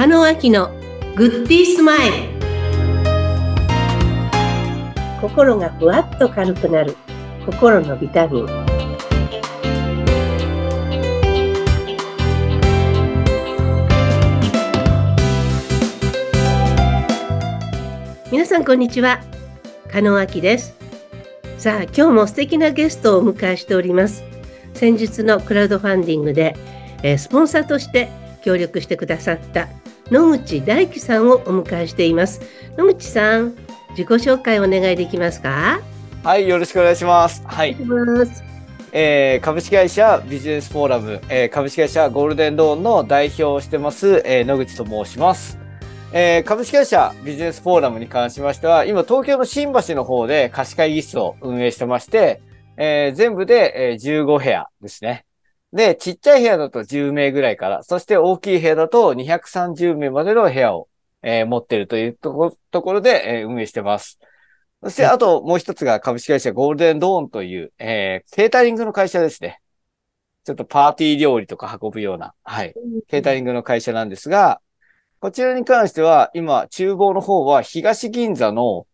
加納明のグッディースマイル。心がふわっと軽くなる。心のビタミン。皆さんこんにちは。加納明です。さあ今日も素敵なゲストをお迎えしております。先日のクラウドファンディングで、えー、スポンサーとして協力してくださった野口大樹さんをお迎えしています。野口さん自己紹介お願いできますか？はいよろしくお願いします。はい。えー、株式会社ビジネスフォーラム、えー、株式会社ゴールデンローンの代表をしてます、えー、野口と申します。えー、株式会社ビジネスフォーラムに関しましては、今東京の新橋の方で貸し会議室を運営してまして、えー、全部で、えー、15部屋ですね。で、ちっちゃい部屋だと10名ぐらいから、そして大きい部屋だと230名までの部屋を、えー、持っているというところで、えー、運営してます。そして、あともう一つが株式会社ゴールデンドーンという、えー、ケータリングの会社ですね。ちょっとパーティー料理とか運ぶような、はい、ケータリングの会社なんですが、こちらに関しては、今、厨房の方は東銀座の、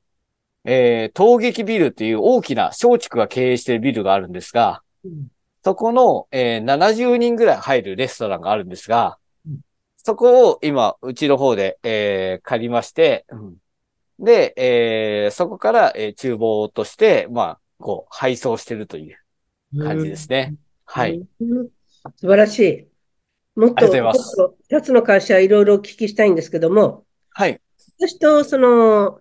えー、東劇ビルっていう大きな松竹が経営しているビルがあるんですが、うんそこの、えー、70人ぐらい入るレストランがあるんですが、うん、そこを今、うちの方で、えー、借りまして、うん、で、えー、そこから、えー、厨房として、まあ、こう、配送してるという感じですね。はい、素晴らしい。もっと、二つの会社いろいろお聞きしたいんですけども、はい。私と、その、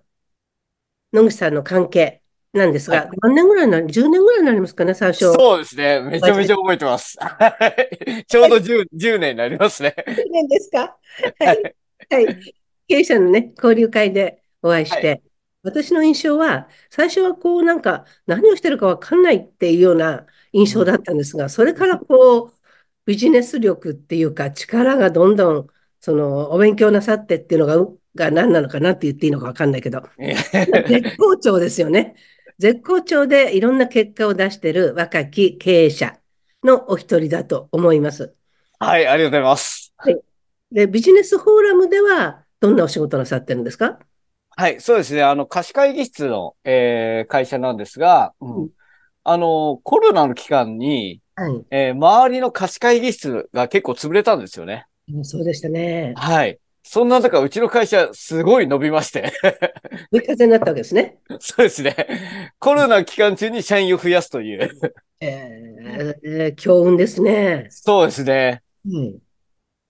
野口さんの関係、なんですが、はい、何年ぐらいな、10年ぐらいになりますかね、最初。そうですね。めちゃめちゃ覚えてます。ちょうど 10, 10年になりますね。10年ですか？はい。はい。経営者のね、交流会でお会いして、はい、私の印象は、最初はこうなんか何をしてるかわかんないっていうような印象だったんですが、それからこう、ビジネス力っていうか力がどんどん、その、お勉強なさってっていうのが、が何なのかなって言っていいのかわかんないけど、絶好調ですよね。絶好調でいろんな結果を出している若き経営者のお一人だと思います。はい、ありがとうございます。はい。で、ビジネスフォーラムではどんなお仕事なさってるんですか？はい、そうですね。あの、貸し会議室の、えー、会社なんですが、うん、あの、コロナの期間に、はい、えー、周りの貸し会議室が結構潰れたんですよね。そうでしたね。はい。そんな中、うちの会社、すごい伸びまして追い風になったわけですね。そうですね。コロナ期間中に社員を増やすという。えー、強運ですね。そうですね。うん、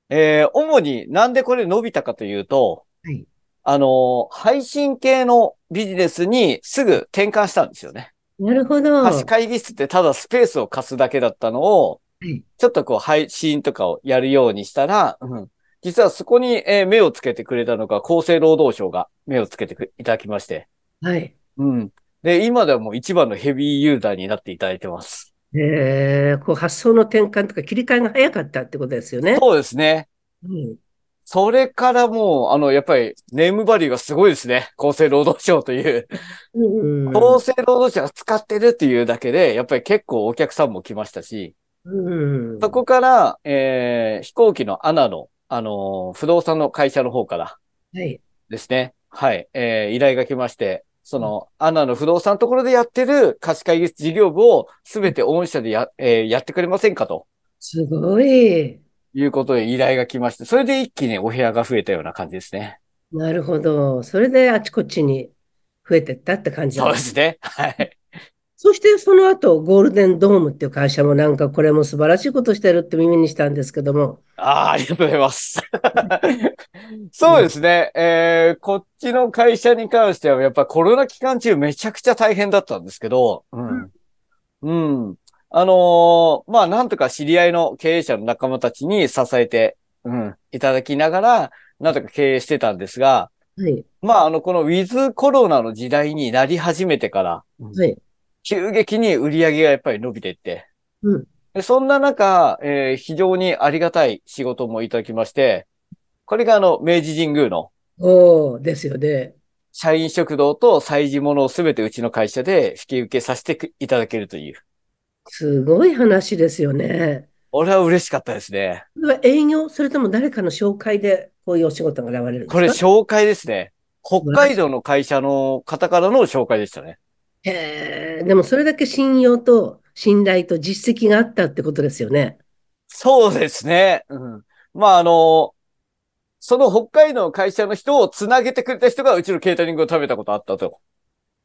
えー、主になんでこれ伸びたかというと、はい、あの、配信系のビジネスにすぐ転換したんですよね。なるほど。会議室ってただスペースを貸すだけだったのを、はい、ちょっとこう配信とかをやるようにしたら、うん、実はそこに、えー、目をつけてくれたのが厚生労働省が目をつけていただきまして。はい。うん。で、今ではもう一番のヘビーユーザーになっていただいてます。ええー、こう発想の転換とか切り替えが早かったってことですよね。そうですね。うん。それからもう、あの、やっぱりネームバリューがすごいですね。厚生労働省という。うん、厚生労働省が使ってるっていうだけで、やっぱり結構お客さんも来ましたし、うん、そこから、えー、飛行機のアナのあの、不動産の会社の方からですね。はい。はい、えー、依頼が来まして、その、アナの不動産のところでやってる貸し会議事業部をすべて御社でや、えー、やってくれませんかと。すごい。いうことで依頼が来まして、それで一気にお部屋が増えたような感じですね。なるほど。それであちこちに増えてったって感じそうですね。はい。そしてその後、ゴールデンドームっていう会社もなんかこれも素晴らしいことしてるって耳にしたんですけども。ああ、ありがとうございます。そうですね、えー。こっちの会社に関してはやっぱコロナ期間中めちゃくちゃ大変だったんですけど、うん。うん。あのー、まあなんとか知り合いの経営者の仲間たちに支えて、うん、いただきながら、なんとか経営してたんですが、はい。まああの、このウィズコロナの時代になり始めてから、はい。急激に売り上げがやっぱり伸びていって、うん、でそんな中、えー、非常にありがたい仕事もいただきまして、これがあの、明治神宮の、おですよね。社員食堂と催事物をすべてうちの会社で引き受けさせていただけるという。すごい話ですよね。俺は嬉しかったですね。営業それとも誰かの紹介でこういうお仕事が現れるんですか？これ紹介ですね。北海道の会社の方からの紹介でしたね。へえ、でもそれだけ信用と信頼と実績があったってことですよね。そうですね。うん。まあ、あの、その北海道の会社の人をつなげてくれた人がうちのケータリングを食べたことあったと。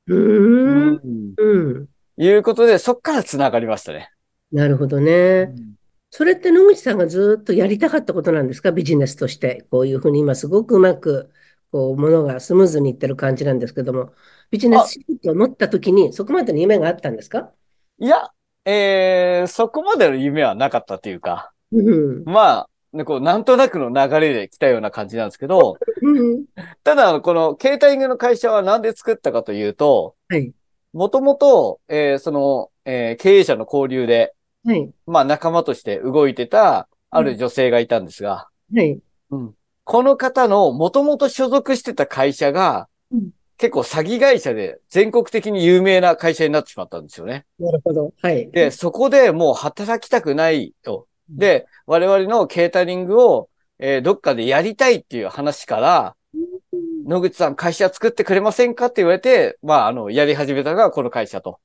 うーん。うん。いうことで、そっからつながりましたね。なるほどね。うんそれって野口さんがずっとやりたかったことなんですか？ビジネスとして。こういうふうに今すごくうまく、こう、ものがスムーズにいってる感じなんですけども、ビジネスしようと思った時に、そこまでの夢があったんですか？いや、えー、そこまでの夢はなかったというか、うん、まあ、こうなんとなくの流れで来たような感じなんですけど、うん、ただ、このケータリングの会社はなんで作ったかというと、もともと、えー、その、えー、経営者の交流で、はい。まあ仲間として動いてた、ある女性がいたんですが、はい。うん。この方のもともと所属してた会社が、うん、結構詐欺会社で全国的に有名な会社になってしまったんですよね。なるほど。はい。で、そこでもう働きたくないと。で、我々のケータリングを、えー、どっかでやりたいっていう話から、野口さん会社作ってくれませんかって言われて、まあ、あの、やり始めたのがこの会社と。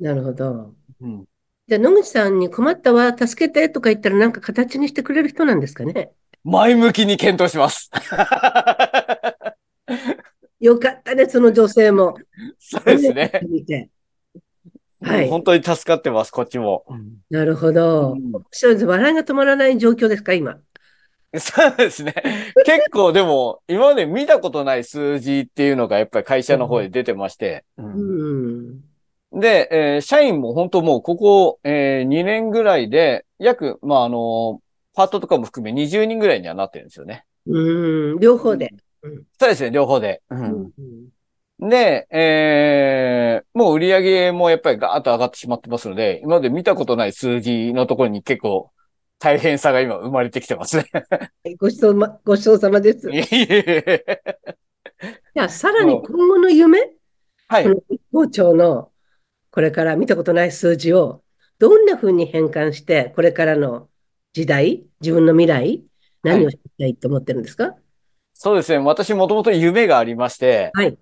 なるほど。うん。じゃあ、野口さんに困ったわ、助けてとか言ったらなんか形にしてくれる人なんですかね？前向きに検討します。よかったね、その女性も。そうですね。はい。本当に助かってます、こっちも。なるほど。うん、笑いが止まらない状況ですか、今？そうですね。結構でも、今まで見たことない数字っていうのがやっぱり会社の方で出てまして。うん、うんで、えー、社員も本当もうここ、えー、2年ぐらいで、約、まあ、あの、パートとかも含め20人ぐらいにはなってるんですよね。うん、両方で。うん、そうですね、両方で。で、えー、もう売り上げもやっぱりガーッと上がってしまってますので、今まで見たことない数字のところに結構大変さが今生まれてきてますね。ごちそう、ま、ごちそうさまです。いや、さらに今後の夢？はい。校長のこれから見たことない数字をどんなふうに変換して、これからの時代、自分の未来、何をしたいと思ってるんですか、はい、そうですね。私もともと夢がありまして、はい。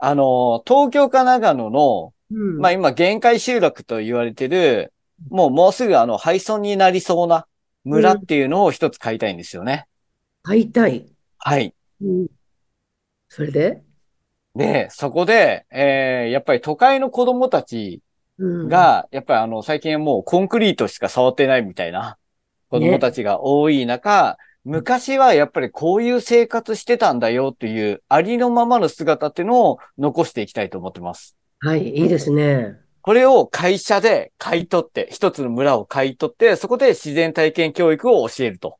あの、東京か長野の、うん、まあ今、限界集落と言われてる、もうもうすぐあの、廃村になりそうな村っていうのを一つ買いたいんですよね。うん、買いたいはい。うん、それで？で、そこで、えー、やっぱり都会の子供たちが、やっぱりあの、最近もうコンクリートしか触ってないみたいな子供たちが多い中、ね、昔はやっぱりこういう生活してたんだよっていうありのままの姿っていうのを残していきたいと思ってます。はい、いいですね。これを会社で買い取って、一つの村を買い取って、そこで自然体験教育を教えると。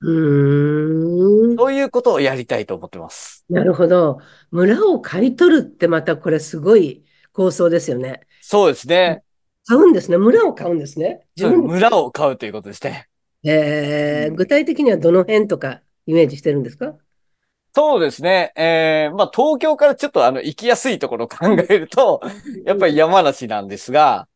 うん。そういうことをやりたいと思ってます。なるほど。村を買い取るってまたこれすごい構想ですよね。そうですね。買うんですね。村を買うんですね。村を買うということですね。えー、具体的にはどの辺とかイメージしてるんですか？そうですね。えー、まあ東京からちょっとあの行きやすいところを考えると、やっぱり山梨なんですが、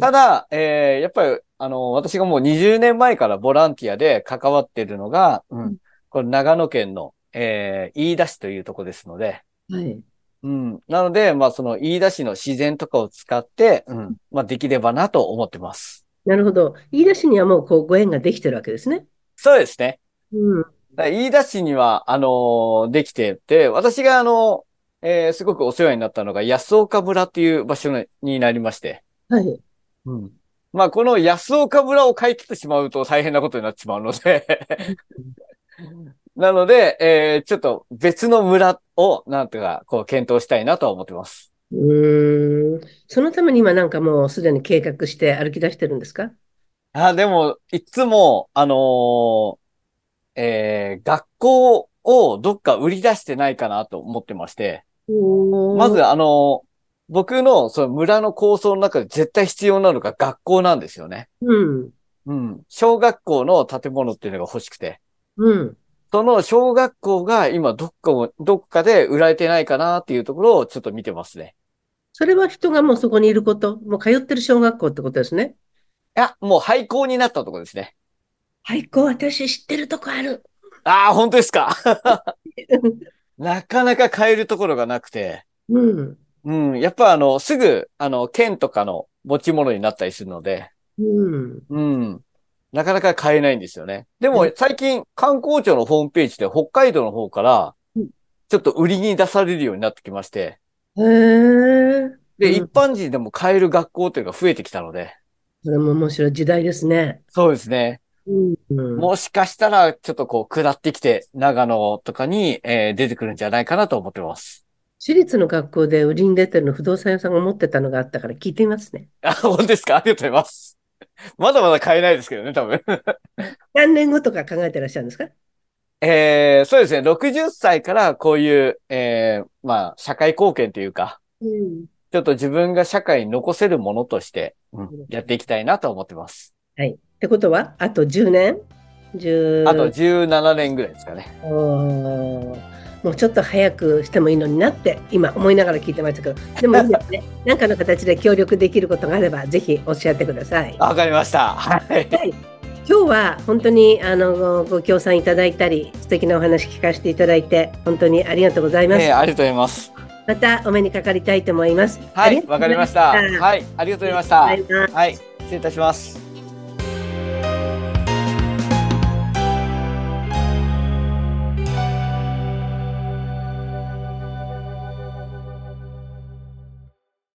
ただ、えー、やっぱりあの、私がもう20年前からボランティアで関わっているのが、うん、これ長野県の、えー、飯田市というとこですので、はい。うん。なので、まあ、その飯田市の自然とかを使って、うん。まあ、できればなと思ってます。なるほど。飯田市にはもう、こう、ご縁ができてるわけですね。そうですね。うん。飯田市には、あのー、できてて、私が、あの、えー、すごくお世話になったのが、安岡村っていう場所になりまして。はい。うん。まあ、この安岡村を買い取ってしまうと大変なことになってしまうので なので、えー、ちょっと別の村を、なんとか、こう、検討したいなとは思ってます。うん。そのために今なんかもうすでに計画して歩き出してるんですか？あ、でも、いつも、あのー、えー、学校をどっか売り出してないかなと思ってまして。まず、あのー、僕のその村の構想の中で絶対必要なのが学校なんですよね。うん。うん。小学校の建物っていうのが欲しくて。うん。その小学校が今どっかを、どっかで売られてないかなっていうところをちょっと見てますね。それは人がもうそこにいること、もう通ってる小学校ってことですね。いや、もう廃校になったところですね。廃校、私知ってるとこある。ああ、本当ですか？なかなか買えるところがなくて。うん。うん。やっぱあの、すぐ、あの、剣とかの持ち物になったりするので。うん。うん。なかなか買えないんですよね。でも、最近、観光庁のホームページで北海道の方から、ちょっと売りに出されるようになってきまして。へえ。で、一般人でも買える学校というか増えてきたので。それも面白い時代ですね。そうですね。うん、もしかしたら、ちょっとこう、下ってきて、長野とかに、えー、出てくるんじゃないかなと思ってます。私立の学校で売りに出てるの不動産屋さんが持ってたのがあったから聞いてみますね。あ、本当ですか？ありがとうございます。まだまだ買えないですけどね、多分。何年後とか考えてらっしゃるんですか？えー、そうですね。60歳からこういう、えー、まあ、社会貢献というか、うん、ちょっと自分が社会に残せるものとして、うん、やっていきたいなと思ってます。はい。ってことは、あと10年10あと17年ぐらいですかね。もうちょっと早くしてもいいのになって今思いながら聞いてましたけどでもいいですね 何かの形で協力できることがあればぜひおっしゃってください。わかりました。はい、はい今日は本当にあのご協賛いただいたり素敵なお話聞かせていただいて本当にありがとうございます。えー、ありがとうございます。またお目にかかりたいと思います。はい、わかりました。はい、ありがとうございました。はい、失礼いたします。